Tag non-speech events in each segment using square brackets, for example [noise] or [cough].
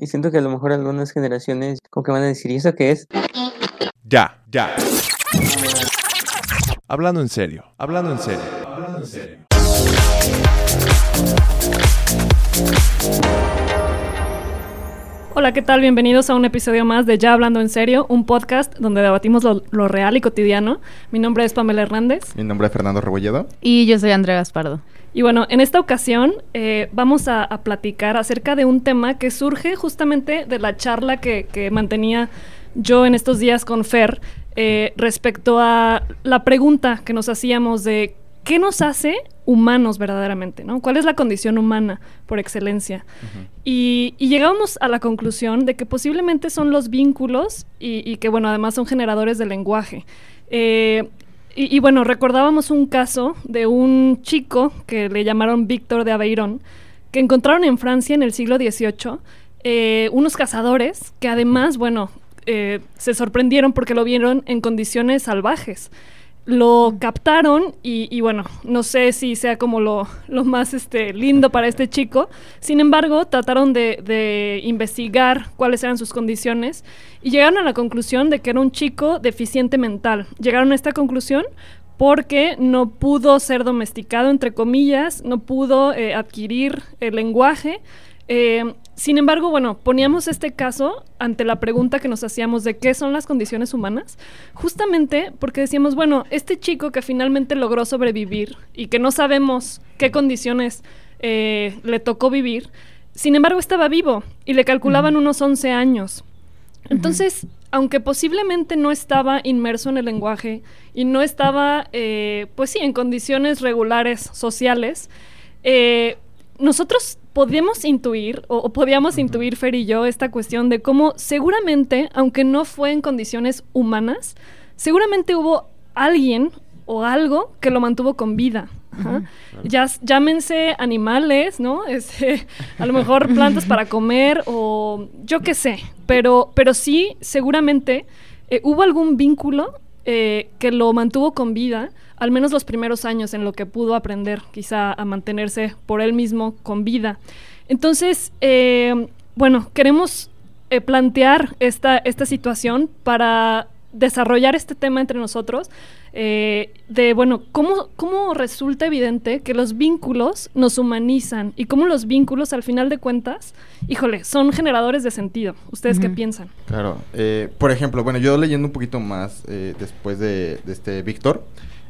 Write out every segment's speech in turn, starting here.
Y siento que a lo mejor algunas generaciones como que van a decir, ¿y eso qué es? Ya, ya. Hablando en serio, hablando en serio, hablando en serio. Hola, ¿qué tal? Bienvenidos a un episodio más de Ya Hablando en Serio, un podcast donde debatimos lo, lo real y cotidiano. Mi nombre es Pamela Hernández. Mi nombre es Fernando Rebolledo. Y yo soy Andrea Gaspardo. Y bueno, en esta ocasión eh, vamos a, a platicar acerca de un tema que surge justamente de la charla que, que mantenía yo en estos días con Fer eh, respecto a la pregunta que nos hacíamos de qué nos hace humanos verdaderamente, ¿no? ¿Cuál es la condición humana por excelencia? y, y llegábamos a la conclusión de que posiblemente son los vínculos y, y que, bueno, además son generadores de lenguaje. Eh, y, y bueno, recordábamos un caso de un chico que le llamaron Víctor de Aveirón, que encontraron en Francia en el siglo XVIII eh, unos cazadores que además, bueno, eh, se sorprendieron porque lo vieron en condiciones salvajes. Lo captaron y, bueno, no sé si sea como lo, lo más este, lindo para este chico. Sin embargo, trataron de, de investigar cuáles eran sus condiciones y llegaron a la conclusión de que era un chico deficiente mental. Llegaron a esta conclusión porque no pudo ser domesticado, entre comillas, no pudo eh, adquirir el lenguaje. Eh, sin embargo, bueno, poníamos este caso ante la pregunta que nos hacíamos de qué son las condiciones humanas, justamente porque decíamos, bueno, este chico que finalmente logró sobrevivir y que no sabemos qué condiciones eh, le tocó vivir, sin embargo estaba vivo y le calculaban unos 11 años. Entonces, aunque posiblemente no estaba inmerso en el lenguaje y no estaba, eh, pues sí, en condiciones regulares sociales, eh, nosotros podíamos intuir, o, o podíamos intuir Fer y yo, esta cuestión de cómo seguramente, aunque no fue en condiciones humanas, seguramente hubo alguien o algo que lo mantuvo con vida. Ajá. Ya, llámense animales, ¿no? [laughs] Este, a lo mejor plantas para comer o yo qué sé, pero, pero sí, seguramente eh, hubo algún vínculo eh, que lo mantuvo con vida, al menos los primeros años en lo que pudo aprender quizá a mantenerse por él mismo con vida. Entonces, eh, bueno, queremos eh, plantear esta, esta situación para desarrollar este tema entre nosotros, eh, de, bueno, ¿cómo, ¿cómo resulta evidente que los vínculos nos humanizan y cómo los vínculos, al final de cuentas, híjole, son generadores de sentido? ¿Ustedes qué piensan? Claro. eh, por ejemplo, bueno, yo leyendo un poquito más eh, después de, de este Víctor,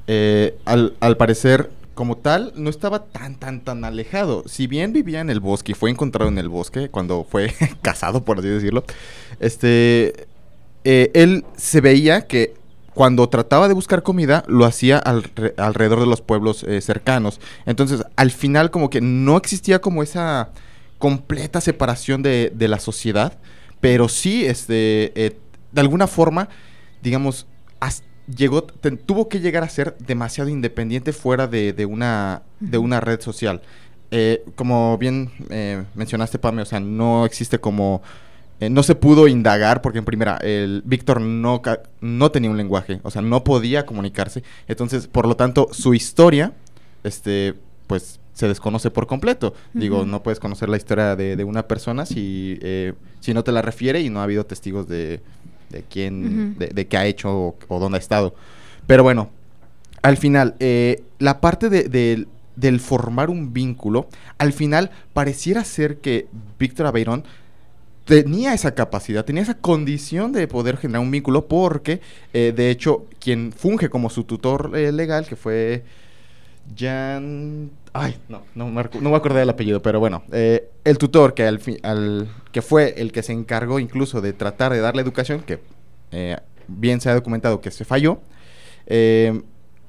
eh, al, al parecer, como tal, no estaba tan, tan, tan alejado. Si bien vivía en el bosque y fue encontrado en el bosque cuando fue [laughs] casado, por así decirlo, este, eh, él se veía que cuando trataba de buscar comida, lo hacía alre- alrededor de los pueblos eh, cercanos. Entonces, al final, como que no existía como esa completa separación de, de la sociedad, pero sí, este, eh, de alguna forma, digamos, llegó, te- tuvo que llegar a ser demasiado independiente fuera de, de una, de una red social. Eh, como bien eh, mencionaste, Pame, o sea, no existe como... eh, no se pudo indagar porque en primera, el Víctor no, no tenía un lenguaje, o sea, no podía comunicarse. Entonces, por lo tanto, su historia, este, pues, se desconoce por completo. Digo, no puedes conocer la historia de, de una persona si, eh, si no te la refiere y no ha habido testigos de, de quién, de, de qué ha hecho o, o dónde ha estado. Pero bueno, al final, eh, la parte de- del- del formar un vínculo, al final pareciera ser que Víctor Aveirón tenía esa capacidad, tenía esa condición de poder generar un vínculo porque, eh, de hecho, quien funge como su tutor eh, legal, que fue Jan... Ay, no, no me, no acordé del apellido, pero bueno, eh, el tutor que, al al, que fue el que se encargó incluso de tratar de darle educación, que bien se ha documentado que se falló,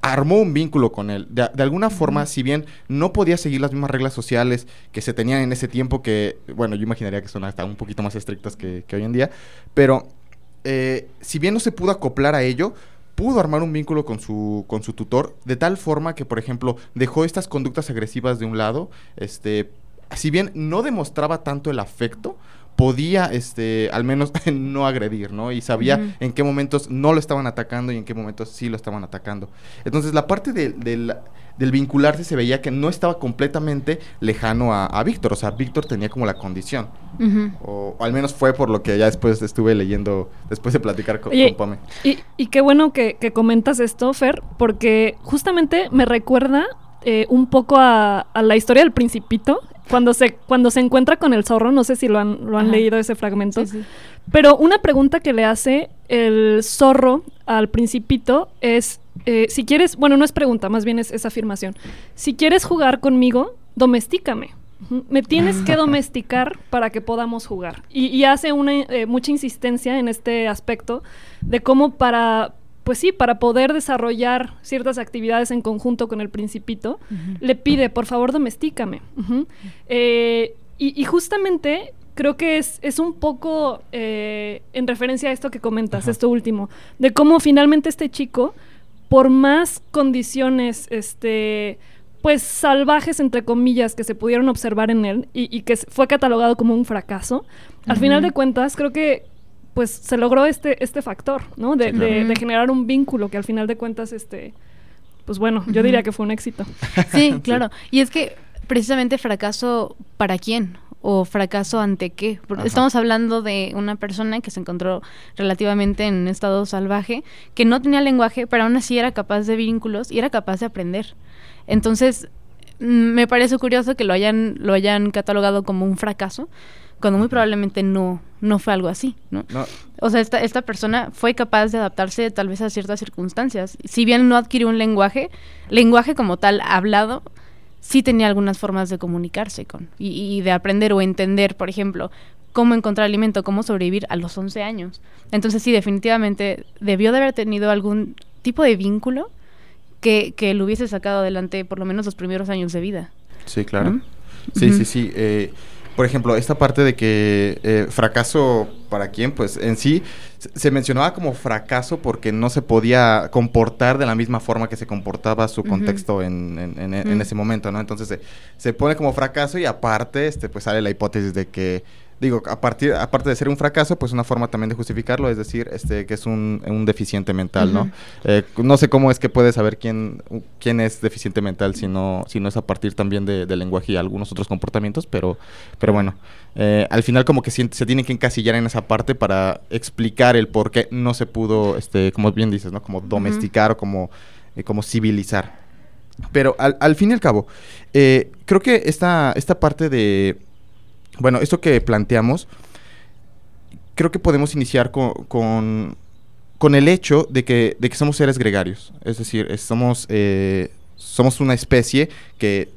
armó un vínculo con él. De, de alguna forma, si bien no podía seguir las mismas reglas sociales que se tenían en ese tiempo, que, bueno, yo imaginaría que son hasta un poquito más estrictas que, que hoy en día, pero eh, si bien no se pudo acoplar a ello, pudo armar un vínculo con su, con su tutor, de tal forma que, por ejemplo, dejó estas conductas agresivas de un lado, este, si bien no demostraba tanto el afecto, podía, este, al menos [laughs] no agredir, ¿no? Y sabía en qué momentos no lo estaban atacando y en qué momentos sí lo estaban atacando. Entonces, la parte de- del, del vincularse se veía que no estaba completamente lejano a, a Víctor, o sea, Víctor tenía como la condición. O, o al menos fue por lo que ya después estuve leyendo, después de platicar con, Oye, con Pame. Y, y qué bueno que, que comentas esto, Fer, porque justamente me recuerda eh, un poco a, a la historia del principito, cuando se, cuando se encuentra con el zorro, no sé si lo han, lo han Ajá. leído ese fragmento, Sí, sí. pero una pregunta que le hace el zorro al principito es, eh, si quieres, bueno, no es pregunta, más bien es, es afirmación, si quieres jugar conmigo, domestícame. Me tienes que [laughs] domesticar para que podamos jugar. Y, y hace una eh, mucha insistencia en este aspecto de cómo para, pues sí, para poder desarrollar ciertas actividades en conjunto con el principito, le pide, por favor, domestícame. Eh, y, y justamente creo que es, es un poco eh, en referencia a esto que comentas, Ajá. esto último, de cómo finalmente este chico, por más condiciones, este pues salvajes entre comillas que se pudieron observar en él y, y que fue catalogado como un fracaso, al final de cuentas creo que pues se logró este, este factor, ¿no? De, Sí, claro. de- de generar un vínculo que al final de cuentas, este, pues bueno, yo diría que fue un éxito. [laughs] Sí, claro. Y es que precisamente fracaso para quién o fracaso ante qué. Porque estamos hablando de una persona que se encontró relativamente en un estado salvaje, que no tenía lenguaje, pero aún así era capaz de vínculos y era capaz de aprender. Entonces, mm, me parece curioso que lo hayan, lo hayan catalogado como un fracaso, cuando muy probablemente no, no fue algo así, ¿no? No, O sea, esta, esta persona fue capaz de adaptarse tal vez a ciertas circunstancias. Si bien no adquirió un lenguaje, lenguaje como tal hablado, sí tenía algunas formas de comunicarse con y, y de aprender o entender, por ejemplo, cómo encontrar alimento, cómo sobrevivir a los 11 años. Entonces sí, definitivamente debió de haber tenido algún tipo de vínculo que, que lo hubiese sacado adelante por lo menos los primeros años de vida. sí, claro. ¿no? Sí, sí, sí. eh, por ejemplo, esta parte de que eh, fracaso para quién, pues en sí se- mencionaba como fracaso porque no se podía comportar de la misma forma que se comportaba su contexto en, en- en- en ese momento, ¿no? Entonces se, se pone como fracaso y aparte, este, pues sale la hipótesis de que, digo, a partir, aparte de ser un fracaso, pues una forma también de justificarlo, es decir, este, que es un, un deficiente mental, ¿no? Eh, no sé cómo es que puede saber quién, quién es deficiente mental si no, si no es a partir también de- del lenguaje y algunos otros comportamientos, pero, pero bueno, eh, al final como que siente- se tiene que encasillar en esa parte para explicar el por qué no se pudo, este, como bien dices, ¿no? Como domesticar o como, eh, como civilizar. Pero al, al fin y al cabo, creo que esta, esta parte de, bueno, esto que planteamos, creo que podemos iniciar con, con, con el hecho de que, de que somos seres gregarios. Es decir, es- somos, eh, somos una especie que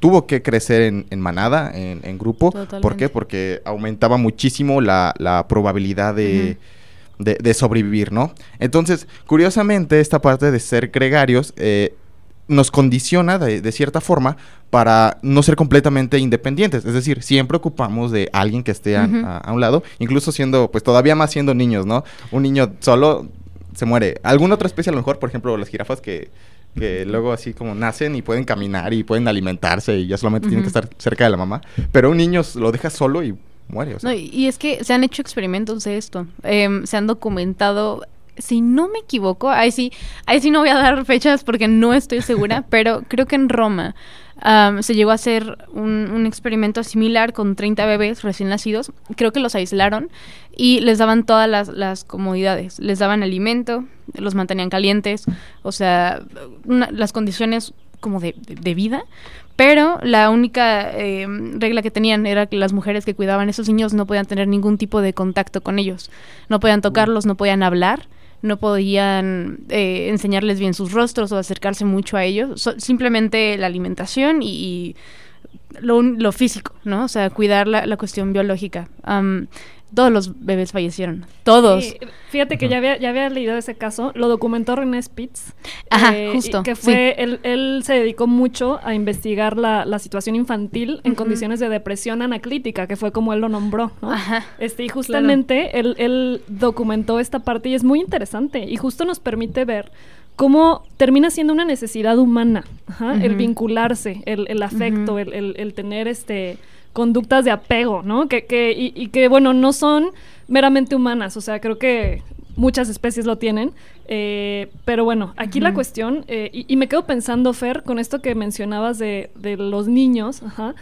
tuvo que crecer en, en manada, en, en grupo. ¿Por qué? Porque aumentaba muchísimo la, la probabilidad de, de, de sobrevivir, ¿no? Entonces, curiosamente, esta parte de ser gregarios eh, nos condiciona de, de cierta forma para no ser completamente independientes. Es decir, siempre ocupamos de alguien que esté a, Ujú. a- a un lado, incluso siendo, pues todavía más siendo niños, ¿no? Un niño solo se muere. ¿Alguna otra especie a lo mejor? Por ejemplo, las jirafas que, que luego así como nacen y pueden caminar y pueden alimentarse y ya solamente tienen que estar cerca de la mamá. Pero un niño lo deja solo y muere. o sea. No, y- y es que se han hecho experimentos de esto. Em, se han documentado, si no me equivoco, ahí sí, ahí sí no voy a dar fechas porque no estoy segura, [laughs] pero creo que en Roma se llegó a hacer un, un experimento similar con 30 bebés recién nacidos. Creo que los aislaron y les daban todas las, las comodidades. Les daban alimento, los mantenían calientes, o sea, una- las condiciones como de, de- de vida. Pero la única eh, regla que tenían era que las mujeres que cuidaban a esos niños no podían tener ningún tipo de contacto con ellos. No podían tocarlos, no podían hablar, no podían eh, enseñarles bien sus rostros o acercarse mucho a ellos. So- simplemente la alimentación y, y lo, lo físico, ¿no? O sea, cuidar la, la cuestión biológica. Todos los bebés fallecieron. Todos. Sí, fíjate que ya había, ya había leído ese caso, lo documentó René Spitz. Ajá, y justo, Que sí. fue, él, él se dedicó mucho a investigar la, la situación infantil en condiciones de depresión anaclítica, que fue como él lo nombró, ¿no? Ajá. Este, y justamente él, él documentó esta parte y es muy interesante y justo nos permite ver cómo termina siendo una necesidad humana, ajá, el vincularse, el, el afecto, el- el tener este conductas de apego, ¿no? Que, que, y, y que, bueno, no son meramente humanas, o sea, creo que muchas especies lo tienen, eh, pero bueno, aquí la cuestión, eh, y, y me quedo pensando, Fer, con esto que mencionabas de, de los niños, ajá,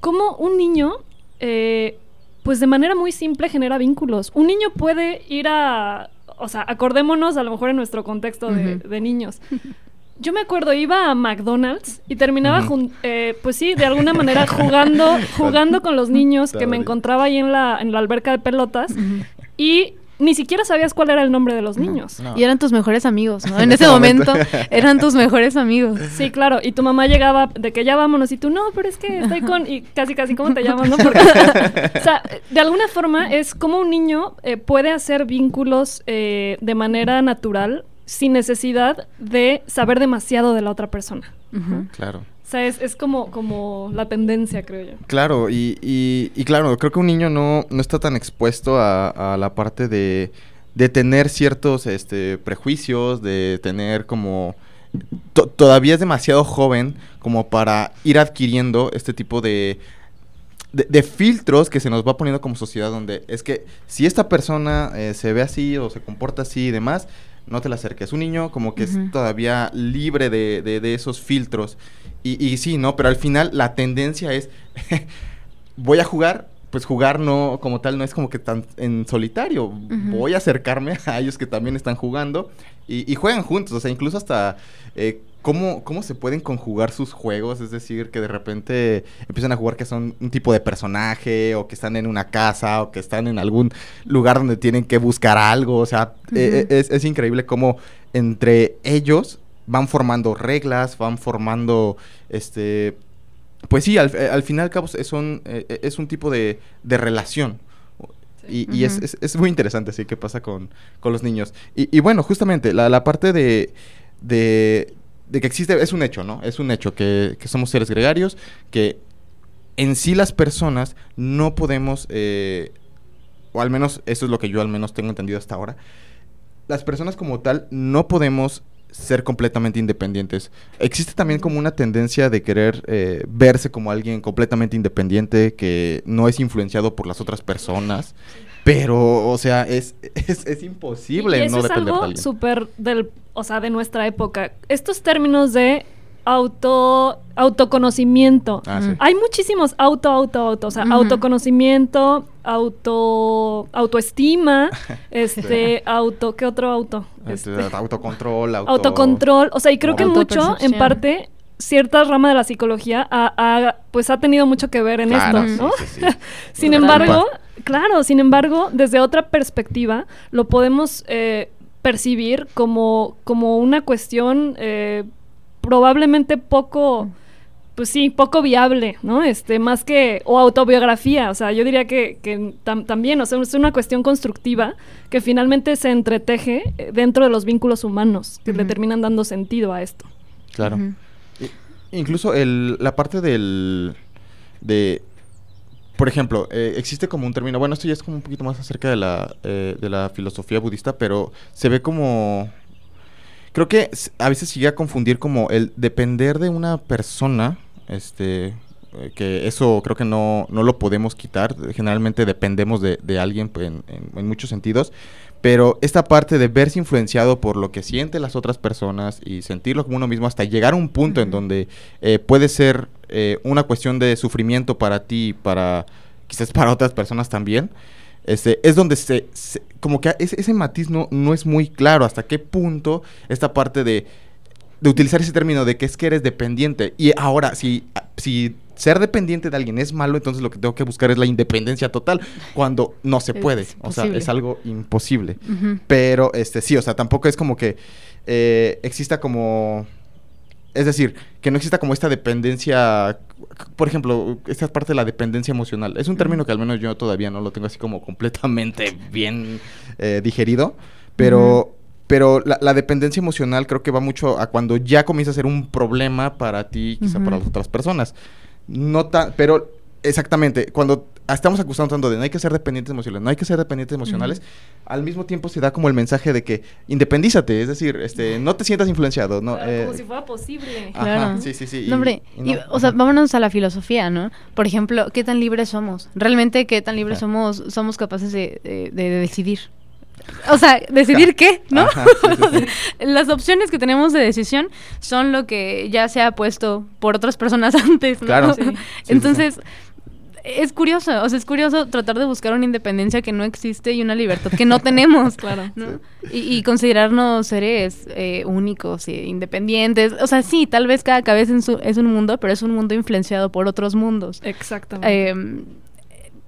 cómo un niño, eh, pues de manera muy simple genera vínculos. Un niño puede ir a, o sea, acordémonos a lo mejor en nuestro contexto de, de niños. Yo me acuerdo, iba a McDonald's y terminaba, jun- eh, pues sí, de alguna manera jugando, [laughs] jugando con los niños que me encontraba ahí en la, en la alberca de pelotas y ni siquiera sabías cuál era el nombre de los niños. No. Y eran tus mejores amigos, ¿no? [laughs] En ese momento [laughs] eran tus mejores amigos. Sí, claro. Y tu mamá llegaba de que ya vámonos y tú, no, pero es que estoy con... Y casi, casi, ¿cómo te llamas, no? Porque, o sea, de alguna forma es como un niño eh, puede hacer vínculos eh, de manera natural sin necesidad de saber demasiado de la otra persona. Claro. O sea, es, es como, como la tendencia, creo yo. Claro, y, y, y claro, creo que un niño no, no está tan expuesto a, a la parte de, de tener ciertos este, prejuicios, de tener como... to- todavía es demasiado joven como para ir adquiriendo este tipo de, de, de filtros que se nos va poniendo como sociedad, donde es que si esta persona eh, se ve así o se comporta así y demás, no te la acerques. Un niño como que es todavía libre de, de- de esos filtros. Y, y sí, ¿no? Pero al final la tendencia es, [laughs] voy a jugar, pues jugar no, como tal, no es como que tan en solitario. Voy a acercarme [laughs] a ellos que también están jugando y, y juegan juntos. O sea, incluso hasta eh, cómo, cómo se pueden conjugar sus juegos. Es decir, que de repente empiezan a jugar que son un tipo de personaje o que están en una casa o que están en algún lugar donde tienen que buscar algo. O sea, eh, Ujú. es, es increíble cómo entre ellos van formando reglas, van formando este pues sí, al, eh, al final y al cabo es un, eh, es un tipo de, de relación. Y, y es, es- es muy interesante, sí, qué pasa con, con los niños. Y, y bueno, justamente, la, la parte de, de, de que existe, es un hecho, ¿no? Es un hecho que, que somos seres gregarios, que en sí las personas no podemos, eh, o al menos eso es lo que yo al menos tengo entendido hasta ahora, las personas como tal no podemos ser completamente independientes. Existe también como una tendencia de querer eh, verse como alguien completamente independiente que no es influenciado por las otras personas, pero, o sea, es, [laughs] es, es imposible Y- y eso no es depender de algo alguien. súper del, o sea, de nuestra época. Estos términos de auto, autoconocimiento. Ah, sí. Hay muchísimos auto, auto, auto, o sea, autoconocimiento, auto, autoestima, [laughs] este, auto, ¿qué otro auto? Este, Este, [laughs] autocontrol, auto... autocontrol, o sea, y creo que mucho, en parte, cierta rama de la psicología ha, ha, pues ha tenido mucho que ver en Claro, esto, ¿no? sí, sí, sí. Sin embargo, claro, sin embargo, desde otra perspectiva, lo podemos eh, percibir como, como una cuestión eh, probablemente poco, pues sí, poco viable, ¿no? Este, más que, o autobiografía, o sea, yo diría que, que tam- también, o sea, es una cuestión constructiva que finalmente se entreteje eh, dentro de los vínculos humanos, que le Ujú. terminan dando sentido a esto. Claro. Incluso el, la parte del... de... Por ejemplo, eh, existe como un término, bueno, esto ya es como un poquito más acerca de la, eh, de la filosofía budista, pero se ve como... Creo que a veces se llega a confundir como el depender de una persona, este, eh, que eso creo que no, no lo podemos quitar, generalmente dependemos de, de alguien pues, en, en- en muchos sentidos, pero esta parte de verse influenciado por lo que sienten las otras personas y sentirlo como uno mismo hasta llegar a un punto en donde eh, puede ser eh, una cuestión de sufrimiento para ti para quizás para otras personas también, este, es donde se, se- como que ese, ese matiz no, no es muy claro hasta qué punto esta parte de, de utilizar ese término de que es que eres dependiente. Y ahora, si, si ser dependiente de alguien es malo, entonces lo que tengo que buscar es la independencia total, cuando no se [laughs] puede. O sea, es algo imposible. Pero, este, sí, o sea, tampoco es como que eh, exista como Es decir, que no exista como esta dependencia, por ejemplo, esta parte de la dependencia emocional. Es un término que al menos yo todavía no lo tengo así como completamente [laughs] bien eh, digerido, pero... Pero la, la dependencia emocional creo que va mucho a cuando ya comienza a ser un problema para ti, quizá para las otras personas. No tan, pero exactamente, cuando estamos acusando tanto de no hay que ser dependientes emocionales, no hay que ser dependientes emocionales, al mismo tiempo se da como el mensaje de que independízate, es decir, este, no te sientas influenciado, no, Claro, eh, como si fuera posible. ajá, Claro. sí, sí, sí. No, hombre, y y, no, o sea, vámonos a la filosofía, ¿no? Por ejemplo, ¿qué tan libres somos? Realmente, ¿qué tan libres somos, somos capaces de, de- de decidir? O sea, ¿decidir qué? ¿No? Ajá, sí, sí, sí. [laughs] Las opciones que tenemos de decisión son lo que ya se ha puesto por otras personas [laughs] antes, ¿no? Claro. Sí. Sí. sí, Entonces, es curioso, o sea, es curioso tratar de buscar una independencia que no existe y una libertad que no tenemos. [laughs] Claro. ¿no? Y, y considerarnos seres eh, únicos e independientes. O sea, sí, tal vez cada cabeza en su- es un mundo, pero es un mundo influenciado por otros mundos. Exactamente. Eh,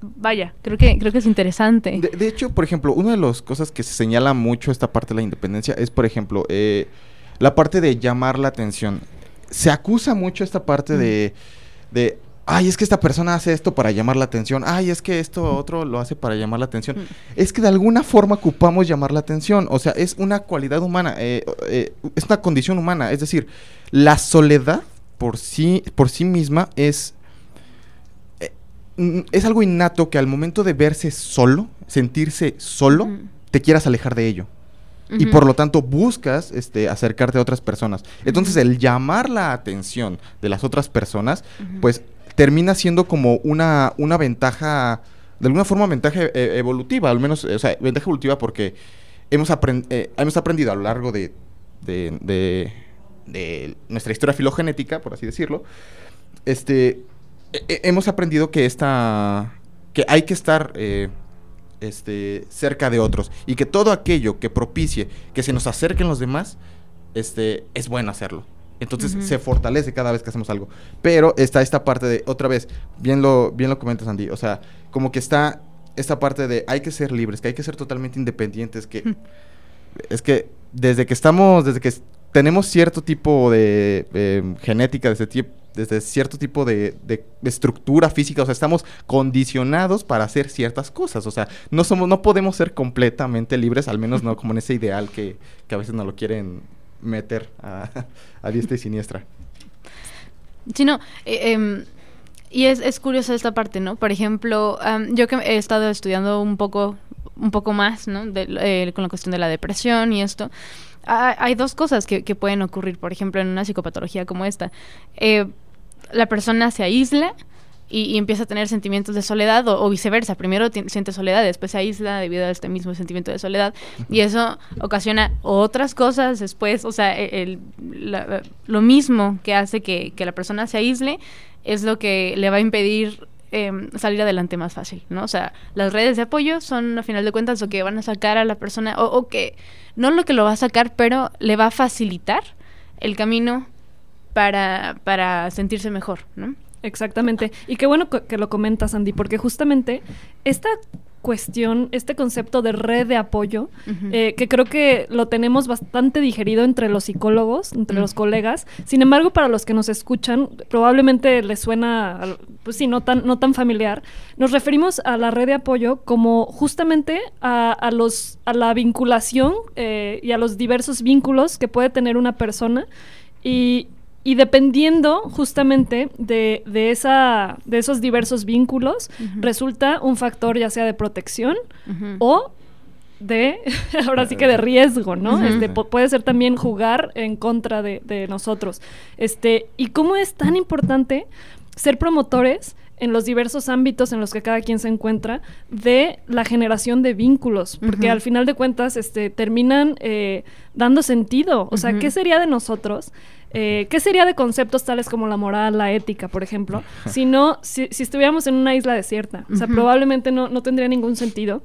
vaya, creo que, creo que es interesante. De, de hecho, por ejemplo, una de las cosas que se señala mucho esta parte de la independencia es, por ejemplo, eh, la parte de llamar la atención. Se acusa mucho esta parte de, de, ay, es que esta persona hace esto para llamar la atención, ay, es que esto otro lo hace para llamar la atención. Mm. Es que de alguna forma ocupamos llamar la atención, o sea, es una cualidad humana, eh, eh, es una condición humana, es decir, la soledad por sí, por sí misma es eh, mm, es algo innato que al momento de verse solo, sentirse solo, te quieras alejar de ello. Y por lo tanto buscas este, acercarte a otras personas. Entonces el llamar la atención de las otras personas, pues termina siendo como una, una ventaja, de alguna forma ventaja eh, evolutiva, al menos, o sea, ventaja evolutiva porque hemos, apren- eh, hemos aprendido a lo largo de, de, de- nuestra historia filogenética, por así decirlo, este, eh, hemos aprendido que esta, que hay que estar eh, este, cerca de otros y que todo aquello que propicie que se nos acerquen los demás, este, es bueno hacerlo. Entonces se fortalece cada vez que hacemos algo. Pero está esta parte de, otra vez, bien lo, bien lo comentas Andy, o sea, como que está esta parte de hay que ser libres, que hay que ser totalmente independientes, que es que desde que estamos, desde que tenemos cierto tipo de eh, genética, desde, cierto tipo de, de estructura física, o sea, estamos condicionados para hacer ciertas cosas, o sea, no somos, no podemos ser completamente libres, al menos no como en ese ideal que, que a veces nos lo quieren meter a, a diestra y siniestra. Sí, no. eh, em, y es, es curiosa esta parte, ¿no? Por ejemplo, yo que he estado estudiando un poco, un poco más, ¿no? Eh, con la cuestión de la depresión y esto. ha- Hay dos cosas que, que pueden ocurrir, por ejemplo, en una psicopatología como esta. Eh, la persona se aísla y, y empieza a tener sentimientos de soledad o, o viceversa. Primero siente soledad, después se aísla debido a este mismo sentimiento de soledad y eso ocasiona otras cosas después. O sea, e- el- la- lo mismo que hace que, que la persona se aísle es lo que le va a impedir em, salir adelante más fácil, ¿no? O sea, las redes de apoyo son, a final de cuentas, lo que van a sacar a la persona, o, o que no lo que lo va a sacar, pero le va a facilitar el camino para, para sentirse mejor, ¿no? Exactamente. Y qué bueno que lo comentas, Andy, porque justamente esta cuestión, este concepto de red de apoyo, eh, que creo que lo tenemos bastante digerido entre los psicólogos, entre los colegas. Sin embargo, para los que nos escuchan, probablemente les suena, pues sí, no tan, no tan familiar. Nos referimos a la red de apoyo como justamente a, a los, a la vinculación eh, y a los diversos vínculos que puede tener una persona. Y, y dependiendo justamente de, de, esa, de esos diversos vínculos, resulta un factor ya sea de protección o de, [laughs] ahora sí que de riesgo, ¿no? Este, pu- puede ser también jugar en contra de, de nosotros. Este, y cómo es tan importante ser promotores en los diversos ámbitos en los que cada quien se encuentra de la generación de vínculos, porque al final de cuentas este, terminan eh, dando sentido. O sea. ¿qué sería de nosotros? Eh, ¿Qué sería de conceptos tales como la moral, la ética, por ejemplo, si no, si, si estuviéramos en una isla desierta? O sea, Ujú. probablemente no, no tendría ningún sentido.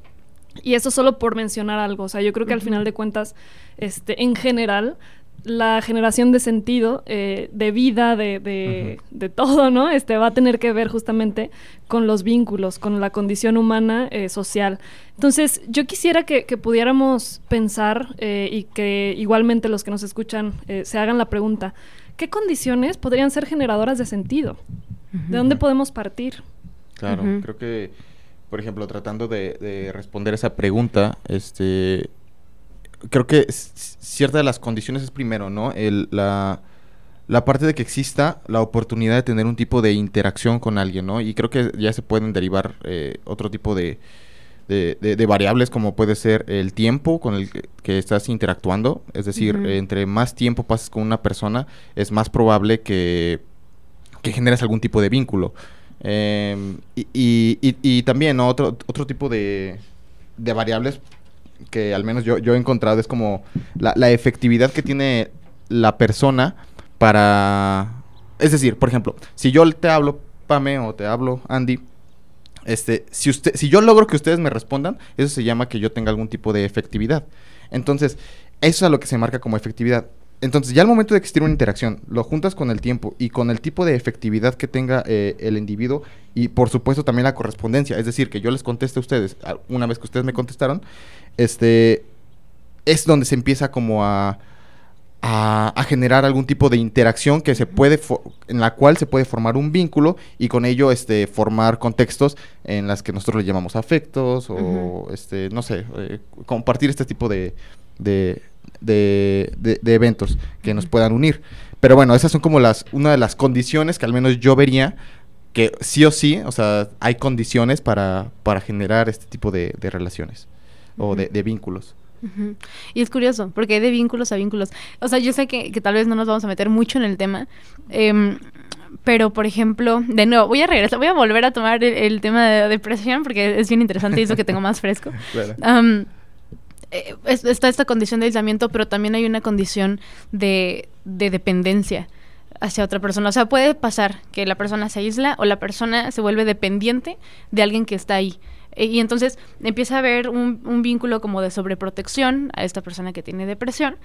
Y eso solo por mencionar algo. O sea, yo creo que al final de cuentas, este, en general, la generación de sentido, eh, de vida, de, de, de todo, ¿no? Este va a tener que ver justamente con los vínculos, con la condición humana eh, social. Entonces, yo quisiera que, que pudiéramos pensar eh, y que igualmente los que nos escuchan eh, se hagan la pregunta. ¿qué condiciones podrían ser generadoras de sentido? ¿De dónde podemos partir? Claro, creo que, por ejemplo, tratando de, de responder esa pregunta, este, creo que cierta de las condiciones es primero, ¿no? El, la, la parte de que exista la oportunidad de tener un tipo de interacción con alguien, ¿no? Y creo que ya se pueden derivar eh, otro tipo de, de, de- de variables como puede ser el tiempo con el que, que estás interactuando. Es decir, entre más tiempo pases con una persona, es más probable que, que generes algún tipo de vínculo. Em, y, y- y- y también ¿no? otro, otro tipo de, de variables que al menos yo, yo he encontrado es como la, la efectividad que tiene la persona para... Es decir, por ejemplo, si yo te hablo, Pame, o te hablo, Andy, este, si, usted, si yo logro que ustedes me respondan, eso se llama que yo tenga algún tipo de efectividad. Entonces, eso es a lo que se marca como efectividad. Entonces, ya al momento de existir una interacción, lo juntas con el tiempo y con el tipo de efectividad que tenga eh, el individuo y, por supuesto, también la correspondencia. Es decir, que yo les conteste a ustedes una vez que ustedes me contestaron, este, es donde se empieza como a, a, a generar algún tipo de interacción que se puede en la cual se puede formar un vínculo y con ello este formar contextos en las que nosotros le llamamos afectos o este no sé eh, compartir este tipo de de, de- de- de eventos que nos puedan unir. Pero bueno esas son como las una de las condiciones que al menos yo vería que sí o sí o sea hay condiciones para para generar este tipo de, o de, vínculos. Y es curioso, porque hay de vínculos a vínculos. O sea, yo sé que, que tal vez no nos vamos a meter mucho en el tema, em, pero por ejemplo, de nuevo, voy a regresar, voy a volver a tomar el, el tema de depresión porque es bien interesante y es lo que tengo más fresco. [laughs] Claro. Eh, es- está esta condición de aislamiento, pero también hay una condición de, de dependencia hacia otra persona. O sea, puede pasar que la persona se aísla o la persona se vuelve dependiente de alguien que está ahí. E- Y entonces empieza a haber un, un vínculo como de sobreprotección a esta persona que tiene depresión.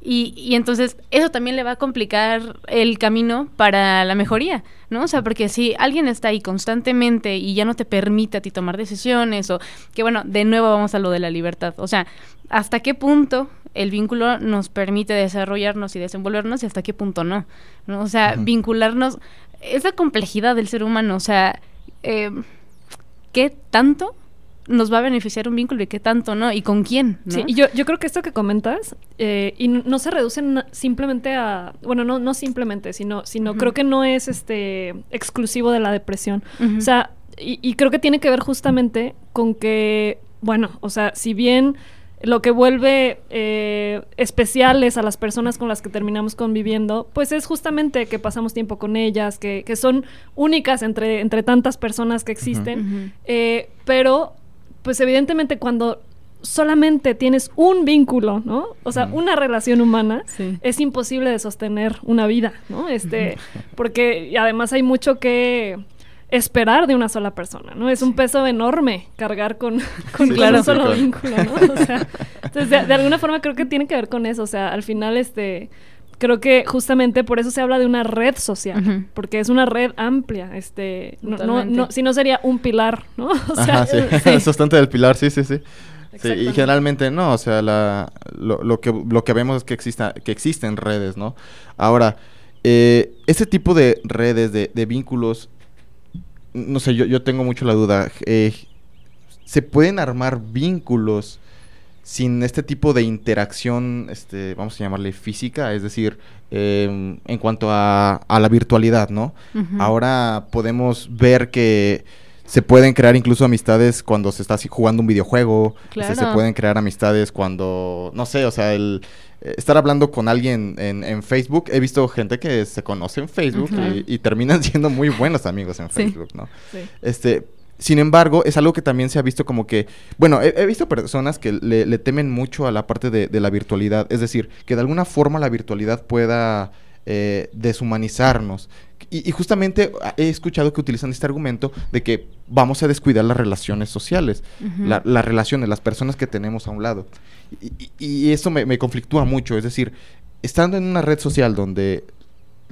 Y, y entonces eso también le va a complicar el camino para la mejoría, ¿no? O sea, porque si alguien está ahí constantemente y ya no te permite a ti tomar decisiones o que bueno, de nuevo vamos a lo de la libertad, o sea, ¿hasta qué punto el vínculo nos permite desarrollarnos y desenvolvernos y hasta qué punto no? ¿no? O sea, Ujú. vincularnos, esa complejidad del ser humano, o sea, eh, ¿qué tanto nos va a beneficiar un vínculo y qué tanto no? ¿Y con quién? ¿no? Sí, y yo, yo creo que esto que comentas, eh, y no se reduce simplemente a, bueno, no, no simplemente, sino, sino creo que no es este exclusivo de la depresión. O sea, y, y creo que tiene que ver justamente con que, bueno, o sea, si bien lo que vuelve eh, especiales a las personas con las que terminamos conviviendo, pues es justamente que pasamos tiempo con ellas, que, que son únicas entre, entre tantas personas que existen. Eh, pero, pues evidentemente cuando solamente tienes un vínculo, ¿no? O sea, una relación humana, Sí. es imposible de sostener una vida, ¿no? Este, porque además hay mucho que esperar de una sola persona, ¿no? Es un peso enorme cargar con, con, Sí, con claro. un solo claro. vínculo, ¿no? O sea, entonces de, de alguna forma creo que tiene que ver con eso, o sea, al final este creo que justamente por eso se habla de una red social, porque es una red amplia, este, no, no, no- si no sería un pilar, ¿no? [laughs] O sea, Ajá, sí. [laughs] sí. El sostente del pilar, sí, sí, sí. Sí, y generalmente no, o sea, la, lo, lo que, lo que vemos es que, exista, que existen redes, ¿no? Ahora, eh, este tipo de redes, de, de vínculos, no sé, yo, yo tengo mucho la duda. eh, ¿Se pueden armar vínculos sin este tipo de interacción, este, vamos a llamarle física? Es decir, em, en cuanto a, a la virtualidad, ¿no? Ahora podemos ver que se pueden crear incluso amistades cuando se está jugando un videojuego. este, se Claro. pueden crear amistades cuando, no sé, o sea, el estar hablando con alguien en, en Facebook. He visto gente que se conoce en Facebook y, y terminan [laughs] siendo muy buenos amigos en Sí. Facebook, ¿no? Sí. Este, sin embargo, es algo que también se ha visto como que, bueno, he, he visto personas que le, le temen mucho a la parte de, de la virtualidad, es decir, que de alguna forma la virtualidad pueda eh, deshumanizarnos. Y, y justamente he escuchado que utilizan este argumento de que vamos a descuidar las relaciones sociales, la- las relaciones, las personas que tenemos a un lado. Y, y- eso me, me conflictúa mucho, es decir, estando en una red social donde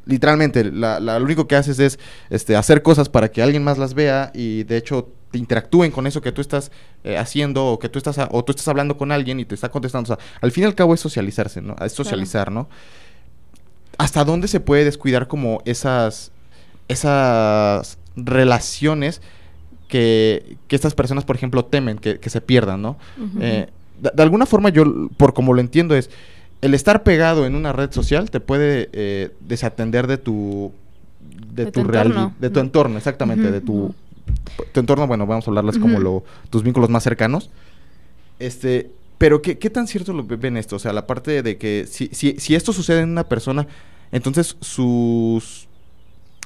literalmente la, la- lo único que haces es este, hacer cosas para que alguien más las vea y de hecho te interactúen con eso que tú estás eh, haciendo o que tú estás a- o tú estás hablando con alguien y te está contestando. O sea, al fin y al cabo es socializarse, ¿no? Es socializar, ¿no? Hasta dónde se puede descuidar como esas, esas relaciones que, que estas personas, por ejemplo, temen que, que se pierdan, ¿no? Eh, de, de alguna forma yo, por como lo entiendo, es el estar pegado en una red social te puede eh, desatender de tu de, De tu tu real- entorno. de tu entorno, exactamente, de tu tu entorno, bueno, vamos a hablarles como lo, tus vínculos más cercanos. Este, pero ¿qué, qué tan cierto lo ve- ven esto? O sea, la parte de que si, si, si esto sucede en una persona, entonces sus,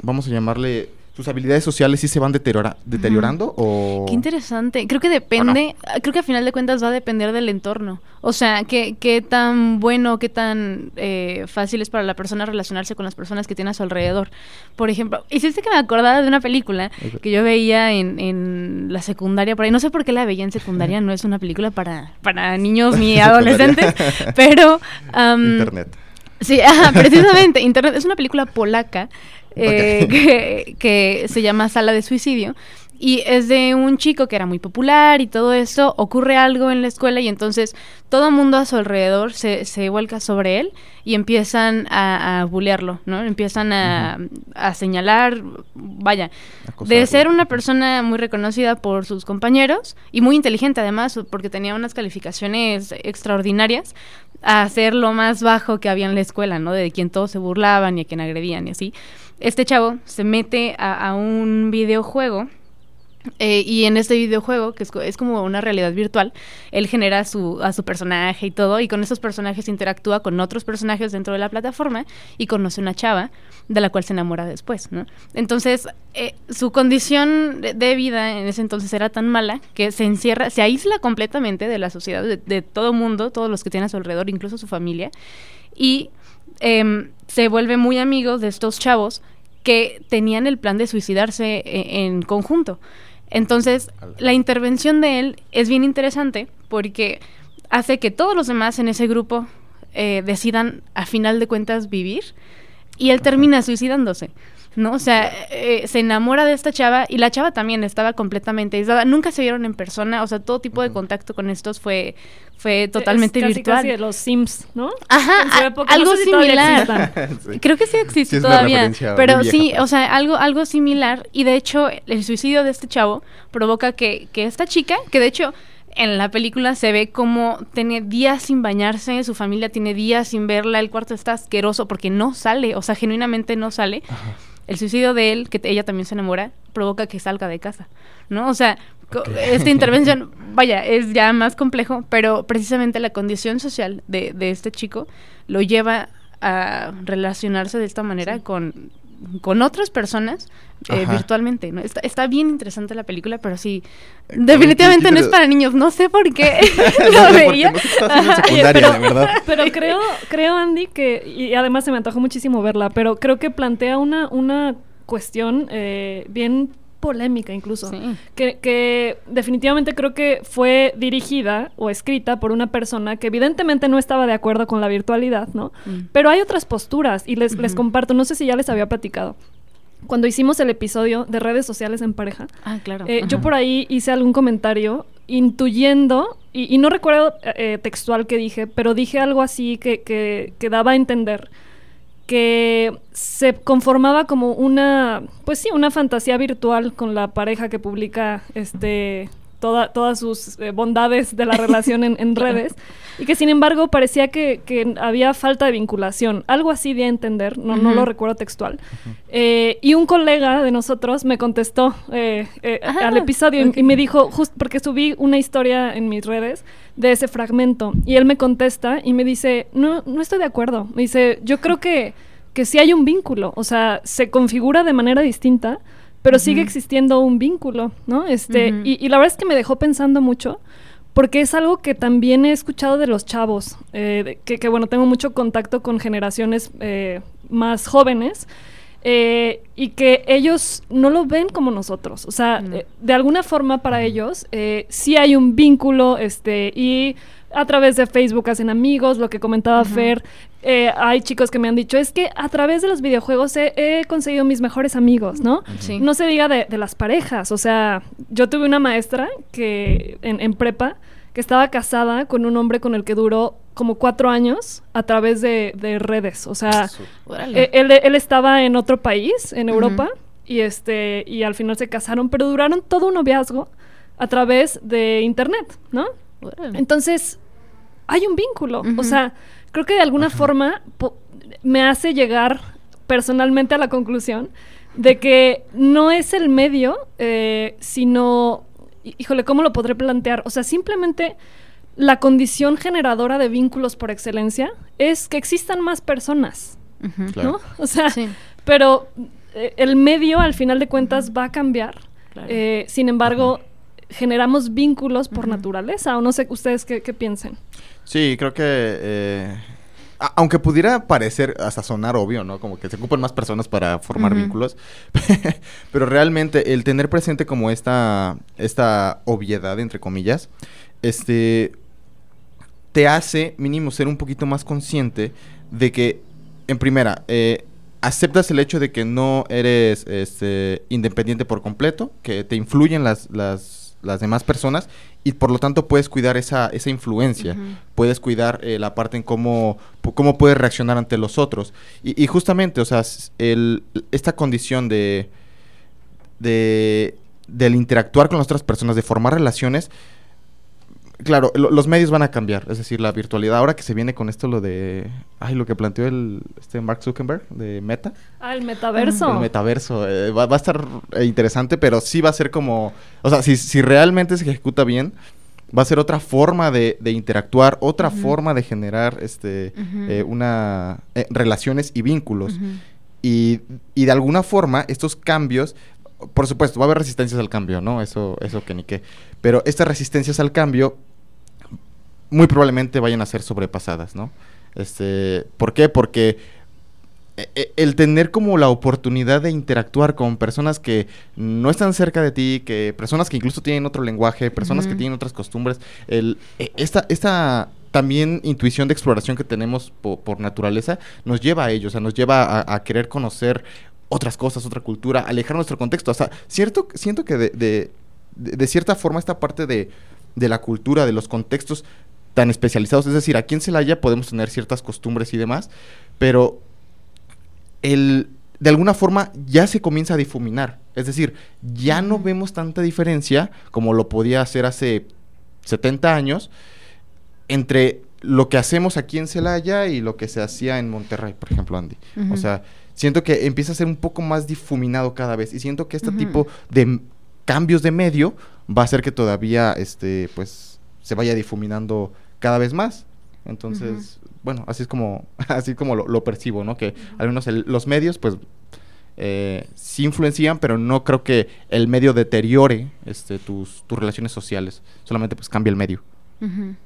vamos a llamarle, sus habilidades sociales sí se van deteriora- deteriorando o... Qué interesante. Creo que depende, creo que a final de cuentas va a depender del entorno. O sea, qué, qué tan bueno, qué tan eh, fácil es para la persona relacionarse con las personas que tiene a su alrededor. Por ejemplo, hiciste que me acordara de una película que yo veía en, en la secundaria, por ahí. No sé por qué la veía en secundaria, [laughs] no es una película para, para niños ni [laughs] adolescentes, pero... [laughs] am, Internet. Sí, ajá, precisamente. Internet es una película polaca eh, [laughs] que, que se llama Sala de Suicidio. Y es de un chico que era muy popular y todo eso. Ocurre algo en la escuela y entonces todo el mundo a su alrededor se, se vuelca sobre él y empiezan a, a bullearlo, ¿no? Empiezan a, a señalar, vaya, de ser una persona muy reconocida por sus compañeros y muy inteligente además, porque tenía unas calificaciones extraordinarias, a ser lo más bajo que había en la escuela, ¿no? De quien todos se burlaban y a quien agredían y así. Este chavo se mete a, a un videojuego eh, y en este videojuego, que es, co- es como una realidad virtual, él genera su, a su personaje y todo, y con esos personajes interactúa con otros personajes dentro de la plataforma y conoce una chava de la cual se enamora después, ¿no? Entonces, eh, su condición de, vida en ese entonces era tan mala que se encierra, se aísla completamente de la sociedad, de, de todo mundo, todos los que tiene a su alrededor, incluso su familia, y em, se vuelve muy amigo de estos chavos que tenían el plan de suicidarse e- en conjunto. Entonces, la intervención de él es bien interesante porque hace que todos los demás en ese grupo eh, decidan, a final de cuentas, vivir y él termina suicidándose. ¿No? O sea, eh, se enamora de esta chava y la chava también estaba completamente aislada. Nunca se vieron en persona, o sea, todo tipo de contacto con estos fue, fue totalmente Es casi, virtual. casi de los Sims, ¿no? Ajá, época, algo no sé si todavía similar. [laughs] Sí. Creo que sí existe Sí, todavía, pero vieja, sí, pero- o sea, algo, algo similar. Y de hecho, el suicidio de este chavo provoca que, que esta chica, que de hecho en la película se ve como tiene días sin bañarse, su familia tiene días sin verla, el cuarto está asqueroso porque no sale, o sea, genuinamente no sale. El suicidio de él, que ella también se enamora, provoca que salga de casa, ¿no? O sea, esta [laughs] intervención, vaya, es ya más complejo, pero precisamente la condición social de, de este chico lo lleva a relacionarse de esta manera con, con otras personas eh, virtualmente, ¿no? Está, está bien interesante la película, pero sí, definitivamente no es para niños, no sé por qué [laughs] [laughs] lo veía. verdad. [laughs] Pero creo, creo Andy, que, y además se me antojó muchísimo verla, pero creo que plantea una, una cuestión eh, bien polémica incluso. Sí. Que, que definitivamente creo que fue dirigida o escrita por una persona que evidentemente no estaba de acuerdo con la virtualidad, ¿no? Mm. Pero hay otras posturas y les, les comparto, no sé si ya les había platicado. Cuando hicimos el episodio de redes sociales en pareja, Ah, claro. eh, yo por ahí hice algún comentario intuyendo, y, y no recuerdo eh, textual que dije, pero dije algo así que, que, que daba a entender que se conformaba como una, pues sí, una fantasía virtual con la pareja que publica este toda- todas sus eh, bondades de la [laughs] relación en, en redes y que sin embargo parecía que, que había falta de vinculación, algo así de entender, no, no Ujú. lo recuerdo textual. Eh, y un colega de nosotros me contestó eh, eh, Ah, al episodio y- ok. y me dijo, justo porque subí una historia en mis redes de ese fragmento y él me contesta y me dice, no, no estoy de acuerdo. Me dice, yo creo que, que sí hay un vínculo, o sea, se configura de manera distinta, pero sigue existiendo un vínculo, ¿no? Este, y, y la verdad es que me dejó pensando mucho. Porque es algo que también he escuchado de los chavos, eh, de- que, que, bueno, tengo mucho contacto con generaciones eh, más jóvenes eh, y que ellos no lo ven como nosotros. O sea, de alguna forma para ellos sí hay un vínculo este, y a través de Facebook hacen amigos, lo que comentaba. Fer. eh, hay chicos que me han dicho, es que a través de los videojuegos he, he conseguido mis mejores amigos, ¿no? Sí. No se diga de, de las parejas, o sea, yo tuve una maestra que en, en prepa que estaba casada con un hombre con el que duró como cuatro años a través de, de redes. O sea, Órale. eh, él, él estaba en otro país, en. Europa, y este y al final se casaron, pero duraron todo un noviazgo a través de internet, ¿no? Entonces, hay un vínculo. O sea, creo que de alguna forma me hace llegar personalmente a la conclusión de que no es el medio, eh, sino, hí- híjole, ¿cómo lo podré plantear? O sea, simplemente la condición generadora de vínculos por excelencia es que existan más personas. Claro. ¿no? O sea, Sí, pero eh, el medio al final de cuentas va a cambiar. claro. Eh, sin embargo, generamos vínculos por naturaleza, o no sé ustedes qué, qué piensen. Sí, creo que... eh, aunque pudiera parecer hasta sonar obvio, ¿no? Como que se ocupan más personas para formar vínculos. [laughs] pero realmente el tener presente como esta, esta obviedad, entre comillas, este, te hace mínimo ser un poquito más consciente de que, en primera, eh, aceptas el hecho de que no eres este, independiente por completo, que te influyen las, las, las demás personas y por lo tanto puedes cuidar esa, esa influencia puedes cuidar eh, la parte en cómo, cómo puedes reaccionar ante los otros. Y, y justamente, o sea, el, esta condición de, de, del interactuar con las otras personas, de formar relaciones, claro, lo- los medios van a cambiar, es decir, la virtualidad. Ahora que se viene con esto lo de, ay, lo que planteó el este Mark Zuckerberg de Meta, Ah, el metaverso. el metaverso, eh, va, va a estar eh, interesante, pero sí va a ser como, o sea, si, si realmente se ejecuta bien, va a ser otra forma de, de interactuar, otra forma de generar este eh, una eh, relaciones y vínculos. Y, y de alguna forma, estos cambios, por supuesto, va a haber resistencias al cambio, ¿no? Eso, eso que ni qué. Pero estas resistencias al cambio muy probablemente vayan a ser sobrepasadas, ¿no? Este, ¿Por qué? Porque e- e- el tener como la oportunidad de interactuar con personas que no están cerca de ti, que personas que incluso tienen otro lenguaje, personas que tienen otras costumbres, el, e- esta, esta también intuición de exploración que tenemos po- por naturaleza nos lleva a ello, o sea, nos lleva a, a querer conocer otras cosas, otra cultura, alejar nuestro contexto. O sea, cierto, siento que de, de, de- de cierta forma esta parte de, de la cultura, de los contextos tan especializados, es decir, aquí en Celaya podemos tener ciertas costumbres y demás, pero el, de alguna forma ya se comienza a difuminar. Es decir, ya no vemos tanta diferencia como lo podía hacer hace 70 años entre lo que hacemos aquí en Celaya y lo que se hacía en Monterrey, por ejemplo, Andy. O sea, siento que empieza a ser un poco más difuminado cada vez y siento que este tipo de cambios de medio va a hacer que todavía este pues se vaya difuminando cada vez más. Entonces, bueno, así es como [laughs] así como lo, lo percibo, ¿no? Que al menos el- los medios pues eh, sí influencian, pero no creo que el medio deteriore este tus, tus relaciones sociales. Solamente pues cambia el medio.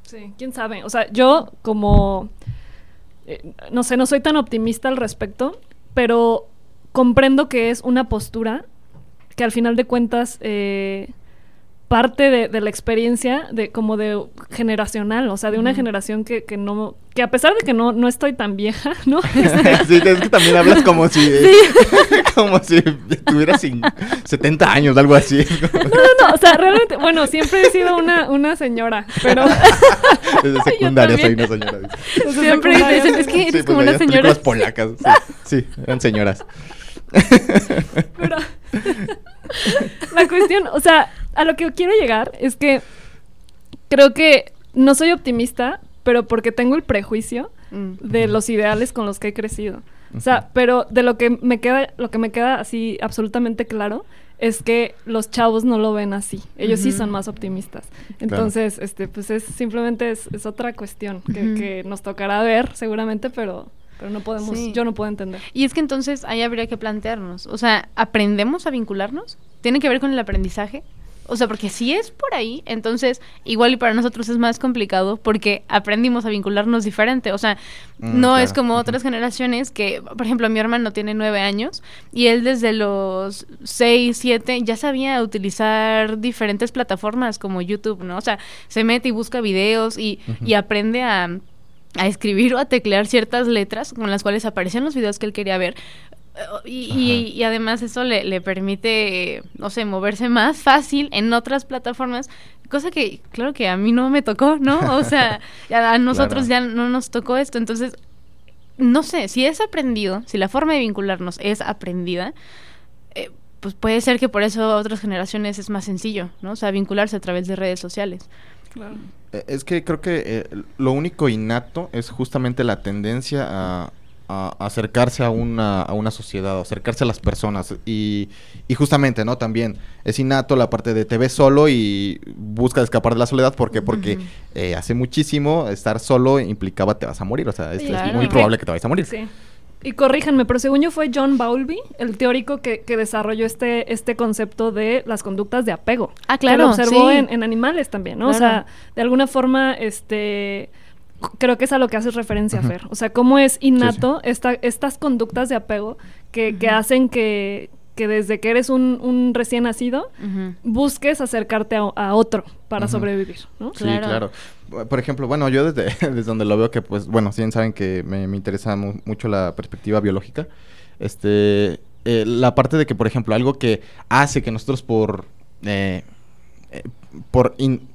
Sí, quién sabe. O sea, yo como, eh, no sé, no soy tan optimista al respecto, pero comprendo que es una postura que al final de cuentas eh, parte de, de la experiencia de como de generacional, o sea, de una generación que, que no, que a pesar de que no, no estoy tan vieja, [laughs] ¿no? [laughs] Sí, es que también hablas como si [laughs] como si tuvieras cin- 70 años, algo así. no, no, no, o sea, realmente, bueno, siempre he sido una, una señora, pero Desde secundaria soy una señora. dice. Siempre dicen, es que eres Sí, como pues, una señora. películas polacas. Sí, sí, eran señoras. Pero la cuestión, o sea, a lo que quiero llegar es que creo que no soy optimista, pero porque tengo el prejuicio Mm. de los ideales con los que he crecido. O sea, pero de lo que me queda, lo que me queda así absolutamente claro es que los chavos no lo ven así. Ellos sí son más optimistas. Entonces, este, pues es simplemente es, es otra cuestión que, que nos tocará ver seguramente, pero, pero no podemos, Sí. yo no puedo entender. Y es que entonces ahí habría que plantearnos, o sea, ¿aprendemos a vincularnos? ¿Tiene que ver con el aprendizaje? O sea, porque si es por ahí, entonces igual y para nosotros es más complicado porque aprendimos a vincularnos diferente. O sea, Mm, no es como otras generaciones que, por ejemplo, mi hermano tiene nueve años y él desde los seis, siete ya sabía utilizar diferentes plataformas como YouTube, ¿no? O sea, se mete y busca videos y, y aprende a, a escribir o a teclear ciertas letras con las cuales aparecían los videos que él quería ver Y, y- y además eso le, le permite, no sé, moverse más fácil en otras plataformas, cosa que, claro que a mí no me tocó, ¿no? O sea, [laughs] a, a nosotros ya no nos tocó esto, entonces, no sé, si es aprendido, si la forma de vincularnos es aprendida, eh, pues puede ser que por eso a otras generaciones es más sencillo, ¿no? O sea, vincularse a través de redes sociales. Claro. Eh, Es que creo que eh, lo único innato es justamente la tendencia a, a acercarse a una, a una sociedad, acercarse a las personas. Y, y justamente, ¿no? También es innato la parte de te ves solo y buscas escapar de la soledad. ¿Por qué? Porque eh, hace muchísimo estar solo implicaba te vas a morir. O sea, es, es Claro. muy probable que te vayas a morir. Sí. Y corríjanme, pero según yo fue John Bowlby, el teórico que, que desarrolló este, este concepto de las conductas de apego. Ah, Que lo claro, observó sí. en, en animales también, ¿no? O Claro. sea, de alguna forma, este creo que es a lo que haces referencia, Fer. O sea, cómo es innato esta- estas conductas de apego que, que hacen que, que desde que eres un, un recién nacido busques acercarte a, a otro para sobrevivir, ¿no? Sí, Claro. Por ejemplo, bueno, yo desde, [laughs] desde donde lo veo que, pues, bueno, sí saben que me, me interesa mu- mucho la perspectiva biológica. Este, eh, la parte de que, por ejemplo, algo que hace que nosotros por, eh, eh, por in-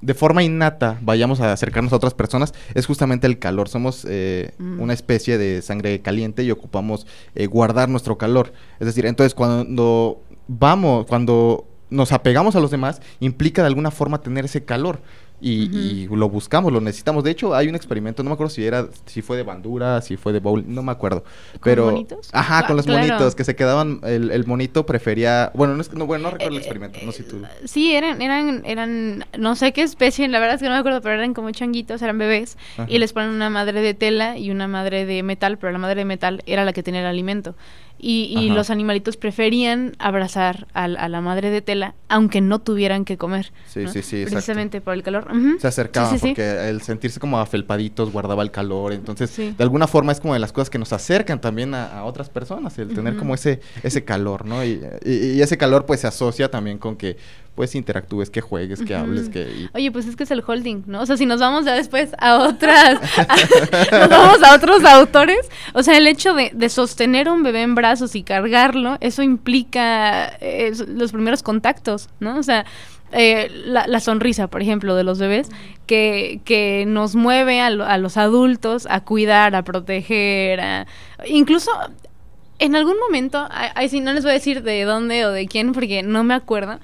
de forma innata vayamos a acercarnos a otras personas es justamente el calor. Somos eh, Mm. una especie de sangre caliente y ocupamos eh, guardar nuestro calor. Es decir, entonces cuando vamos, cuando nos apegamos a los demás, implica de alguna forma tener ese calor. Y, y lo buscamos, lo necesitamos. De hecho, hay un experimento, no me acuerdo si era, si fue de Bandura, si fue de Bowl, no me acuerdo. Pero, monitos? Ajá, Ah, con los claro. monitos que se quedaban, el, el monito prefería, bueno, no, es, no, bueno, no recuerdo el Eh, experimento, no sé si tú. Sí, eran, eran, eran, no sé qué especie, la verdad es que no me acuerdo, pero eran como changuitos, eran bebés, Ajá. y les ponen una madre de tela y una madre de metal, pero la madre de metal era la que tenía el alimento. Y, y los animalitos preferían abrazar al- a, la madre de tela, aunque no tuvieran que comer. Sí, ¿no? sí, sí, exacto. Precisamente por el calor. Se acercaban Sí, sí, sí. porque el sentirse como afelpaditos guardaba el calor. Entonces, de alguna forma es como de las cosas que nos acercan también a, a otras personas, el tener como ese, ese calor, ¿no? Y, y- y ese calor pues se asocia también con que pues interactúes, que juegues, que hables, que... y- Oye, pues es que es el holding, ¿no? O sea, si nos vamos ya después a otras, [laughs] nos vamos a otros autores, o sea, el hecho de, de sostener a un bebé en brazos y cargarlo, eso implica eh, los primeros contactos, ¿no? O sea, eh, la, la sonrisa, por ejemplo, de los bebés, que, que nos mueve a, lo- a los adultos a cuidar, a proteger, a, incluso en algún momento, ay, sí, no les voy a decir de dónde o de quién, porque no me acuerdo,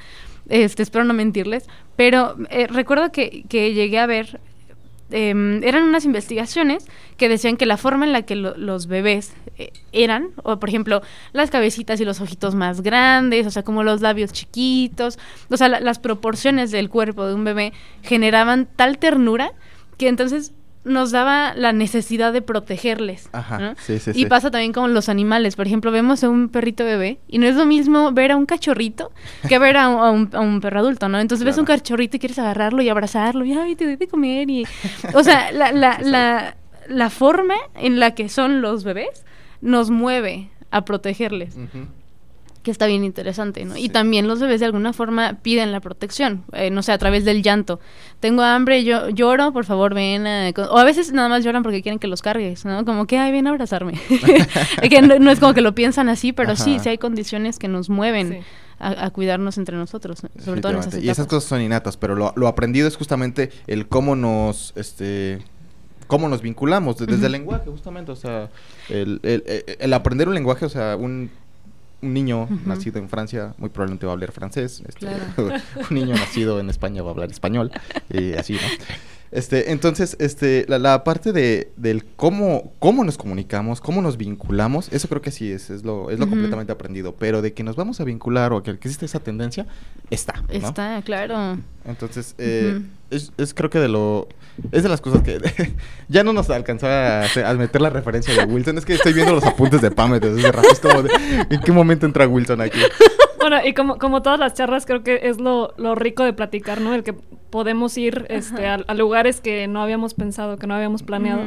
este, espero no mentirles, pero eh, recuerdo que, que llegué a ver, em, eran unas investigaciones que decían que la forma en la que lo- los bebés eh, eran, o por ejemplo, las cabecitas y los ojitos más grandes, o sea, como los labios chiquitos, o sea, la- las proporciones del cuerpo de un bebé generaban tal ternura que entonces nos daba la necesidad de protegerles. Ajá, ¿no? sí, sí, y sí. pasa también con los animales. Por ejemplo, vemos a un perrito bebé y no es lo mismo ver a un cachorrito [laughs] que ver a un, a un- a un perro adulto, ¿no? Entonces ves un cachorrito y quieres agarrarlo y abrazarlo y, ay, te doy de comer y... O sea, [laughs] la, la, la, la forma en la que son los bebés nos mueve a protegerles. Que está bien interesante, ¿no? Y también los bebés de alguna forma piden la protección, eh, no sé, a través del llanto. Tengo hambre, yo lloro, por favor ven a... O a veces nada más lloran porque quieren que los cargues, ¿no? Como que, ay, ven a abrazarme. [laughs] que no, no es como que lo piensan así, pero sí, Ajá. sí hay condiciones que nos mueven Sí. a, a cuidarnos entre nosotros, sobre todo en esas Definitivamente. Y esas cosas son innatas, pero lo, lo aprendido es justamente el cómo nos, este, cómo nos vinculamos, de- desde el lenguaje, justamente, o sea, el, el- el- el aprender un lenguaje, o sea, un, un niño nacido en Francia muy probablemente va a hablar francés, este, Claro. [laughs] un niño nacido en España va a hablar español, y así, ¿no? Este, entonces, este, la, la parte de, del cómo, cómo nos comunicamos, cómo nos vinculamos, eso creo que sí es, es lo, es lo completamente aprendido. Pero de que nos vamos a vincular o que existe esa tendencia, está. ¿no? Está, claro. Entonces, eh, es, es creo que de lo... Es de las cosas que [laughs] ya no nos alcanzaba a, hacer- a meter la referencia de Wilson. Es que estoy viendo los apuntes de Pam desde hace rato. Es como de, ¿en qué momento entra Wilson aquí? Bueno, y como, como todas las charlas, creo que es lo, lo rico de platicar, ¿no? El que podemos ir este, a, a lugares que no habíamos pensado, que no habíamos planeado.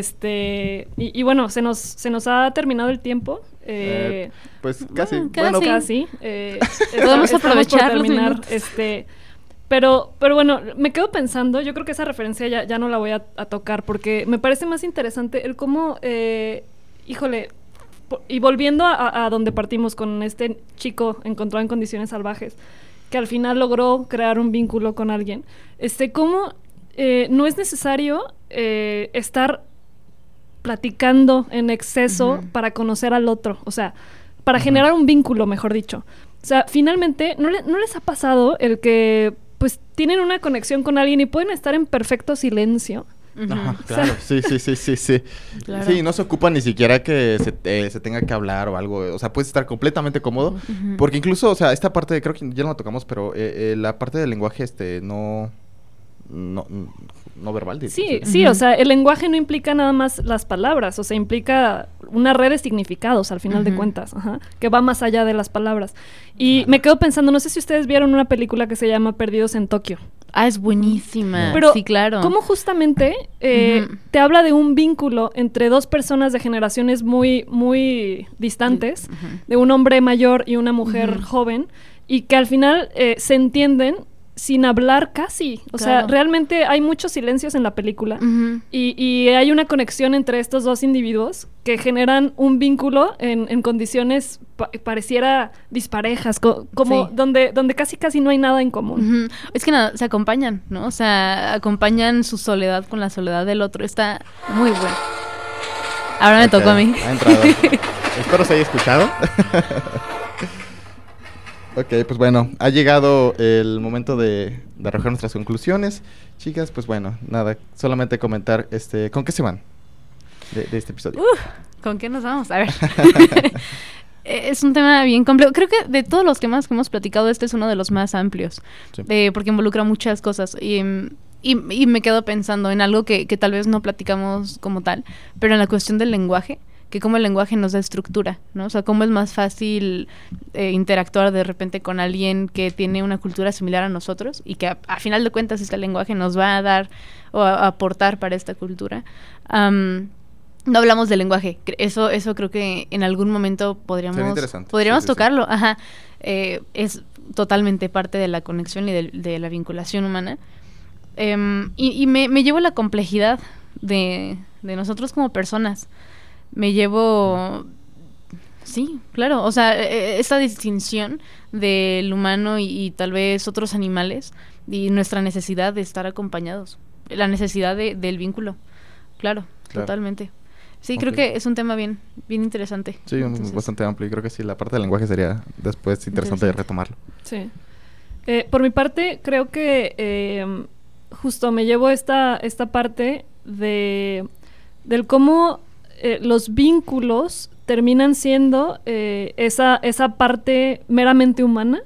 Este, y, y bueno, se nos, se nos ha terminado el tiempo. Eh, Eh, pues casi. bueno, Bueno, casi. casi. eh, [laughs] Podemos aprovechar los terminar. Este, pero, pero bueno, me quedo pensando, yo creo que esa referencia ya, ya no la voy a, a tocar porque me parece más interesante el cómo, eh, híjole, y volviendo a, donde partimos con este chico encontrado en condiciones salvajes, que al final logró crear un vínculo con alguien, este, ¿cómo eh, no es necesario eh, estar platicando en exceso para conocer al otro? O sea, para generar un vínculo, mejor dicho. O sea, finalmente, ¿no, le- no les ha pasado el que pues tienen una conexión con alguien y pueden estar en perfecto silencio? Ajá, [laughs] claro, sí, sí, sí, sí, sí. Claro. Sí, no se ocupa ni siquiera que se, te- se tenga que hablar o algo. O sea, puedes estar completamente cómodo. Porque incluso, o sea, esta parte, creo que ya no la tocamos, pero eh, eh, la parte del lenguaje, este, no... No, no verbal. de- Sí, sí, o sea, el lenguaje no implica nada más las palabras, o sea, implica una red de significados al final de cuentas, ajá, que va más allá de las palabras. Y me quedo pensando, no sé si ustedes vieron una película que se llama Perdidos en Tokio. Ah, es buenísima. Pero, sí, claro. ¿Cómo justamente eh, te habla de un vínculo entre dos personas de generaciones muy, muy distantes, de un hombre mayor y una mujer joven, y que al final eh, se entienden sin hablar casi? O sea, realmente hay muchos silencios en la película. Y, y hay una conexión entre estos dos individuos que generan un vínculo en, en condiciones pa- pareciera disparejas, co- como Sí. donde, donde casi casi no hay nada en común. Es que nada, se acompañan, ¿no? O sea, acompañan su soledad con la soledad del otro. Está muy bueno. Ahora me tocó a mí. Ha entrado. [laughs] Espero se haya escuchado. Ok, pues bueno, ha llegado el momento de, de arrojar nuestras conclusiones. Chicas, pues bueno, nada, solamente comentar, este, ¿con qué se van de, de este episodio? ¿Con qué nos vamos? A ver. [laughs] [laughs] Eh, es un tema bien complejo. Creo que de todos los temas que hemos platicado, este es uno de los más amplios. Sí. eh, porque involucra muchas cosas. Y, y, y me quedo pensando en algo que, que tal vez no platicamos como tal, pero en la cuestión del lenguaje, que cómo el lenguaje nos da estructura, ¿no? O sea, cómo es más fácil eh, interactuar de repente con alguien que tiene una cultura similar a nosotros y que a, a final de cuentas este lenguaje nos va a dar o a, a aportar para esta cultura. No hablamos del lenguaje. Eso, eso creo que en algún momento podríamos, podríamos Sí, sí, sí. tocarlo. Ajá. Eh, es totalmente parte de la conexión y de, de la vinculación humana. Em, y y me, me llevo la complejidad de, de nosotros como personas. Me llevo... Sí, claro. O sea, e- e- esta distinción del humano y, y tal vez otros animales y nuestra necesidad de estar acompañados. La necesidad de- del vínculo. Claro, Claro. totalmente. Sí, creo que es un tema bien, bien interesante. Sí, Entonces, bastante amplio y creo que sí, la parte del lenguaje sería después interesante Interesante. retomarlo. Sí. Eh, por mi parte, creo que eh, justo me llevo esta, esta parte de del cómo eh, los vínculos terminan siendo eh, esa, esa parte meramente humana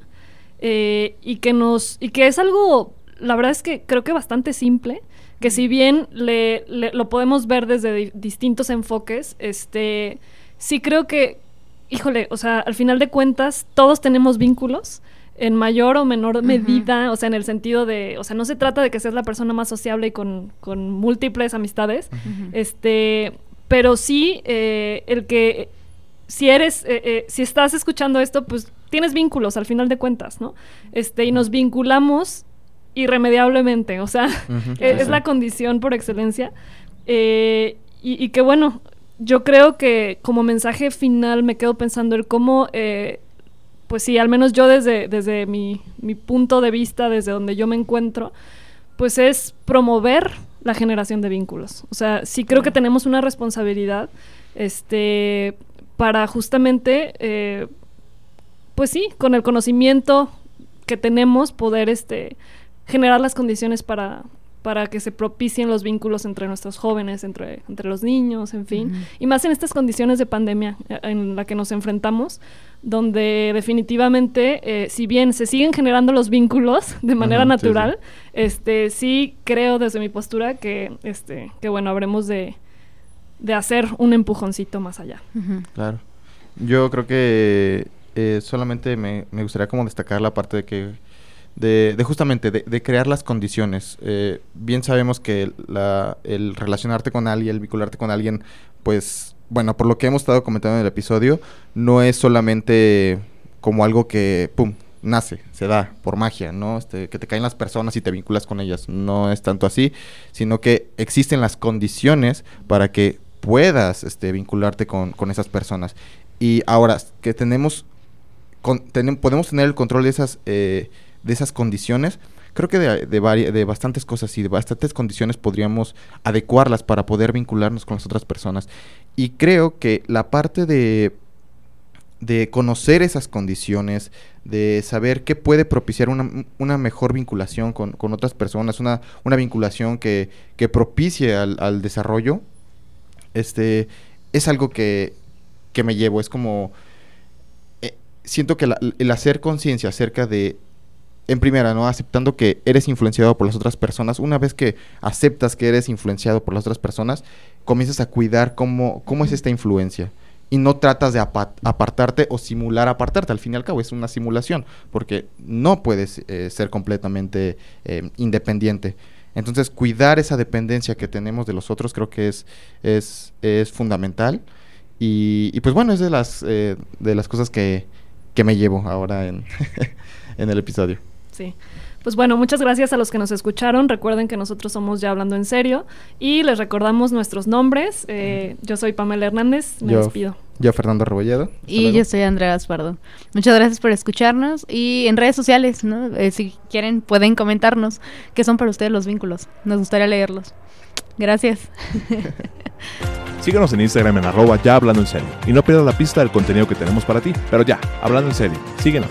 eh, y que nos y que es algo la verdad es que creo que bastante simple que si bien le, le- lo podemos ver desde di- distintos enfoques este sí creo que híjole o sea al final de cuentas todos tenemos vínculos en mayor o menor medida, o sea, en el sentido de, o sea, no se trata de que seas la persona más sociable y con, con múltiples amistades, este, pero sí eh, el que si eres, eh, eh, si estás escuchando esto, pues tienes vínculos al final de cuentas, ¿no? Este, y nos vinculamos irremediablemente, o sea, eh, [laughs] sí, es la condición por excelencia. Eh, y, y que bueno, yo creo que como mensaje final me quedo pensando el cómo, eh, pues sí, al menos yo desde, desde mi, mi punto de vista, desde donde yo me encuentro, pues es promover la generación de vínculos. O sea, sí creo que tenemos una responsabilidad este, para justamente, eh, pues sí, con el conocimiento que tenemos, poder este, generar las condiciones para, para que se propicien los vínculos entre nuestros jóvenes, entre, entre los niños, en fin. Y más en estas condiciones de pandemia eh, en la que nos enfrentamos, donde definitivamente, eh, si bien se siguen generando los vínculos [laughs] de manera Ujú, sí, sí. natural, este sí creo desde mi postura que, este, que bueno, habremos de, de hacer un empujoncito más allá. Claro. Yo creo que eh, solamente me, me gustaría como destacar la parte de que, de, de justamente, de, de crear las condiciones. Eh, bien sabemos que el relacionarte con alguien, el vincularte con alguien, pues, bueno, por lo que hemos estado comentando en el episodio, no es solamente como algo que, pum, nace, se da por magia, ¿no? Este, que te caen las personas y te vinculas con ellas. No es tanto así, sino que existen las condiciones para que puedas este, vincularte con, con esas personas. Y ahora que tenemos, podemos tener el control de esas, eh, de esas condiciones, creo que de, de, de bastantes cosas y de bastantes condiciones podríamos adecuarlas para poder vincularnos con las otras personas. Y creo que la parte de, de conocer esas condiciones, de saber qué puede propiciar una, una mejor vinculación con, con otras personas, una, una vinculación que, que propicie al, al desarrollo, este, es algo que, que me llevo. Es como, eh, siento que el hacer conciencia acerca de, en primera, ¿no? Aceptando que eres influenciado por las otras personas, una vez que aceptas que eres influenciado por las otras personas, comienzas a cuidar cómo, cómo es esta influencia. Y no tratas de apa- apartarte o simular apartarte. Al fin y al cabo es una simulación, porque no puedes eh, ser completamente eh, independiente. Entonces, cuidar esa dependencia que tenemos de los otros creo que es, es, es fundamental. Y, y pues bueno, es de las, eh, de las cosas que, que me llevo ahora en, [laughs] en el episodio. Sí. Pues bueno, muchas gracias a los que nos escucharon. Recuerden que nosotros somos ya hablando en serio y les recordamos nuestros nombres. Eh, yo soy Pamela Hernández, me Yo- despido. Yo, Fernando Rebolledo. Y luego. yo soy Andrea Gaspardo. Muchas gracias por escucharnos y en redes sociales, ¿no? Eh, si quieren pueden comentarnos qué son para ustedes los vínculos. Nos gustaría leerlos. Gracias. [laughs] Síguenos en Instagram en arroba ya hablando en serio. Y no pierdas la pista del contenido que tenemos para ti. Pero ya, hablando en serio, síguenos.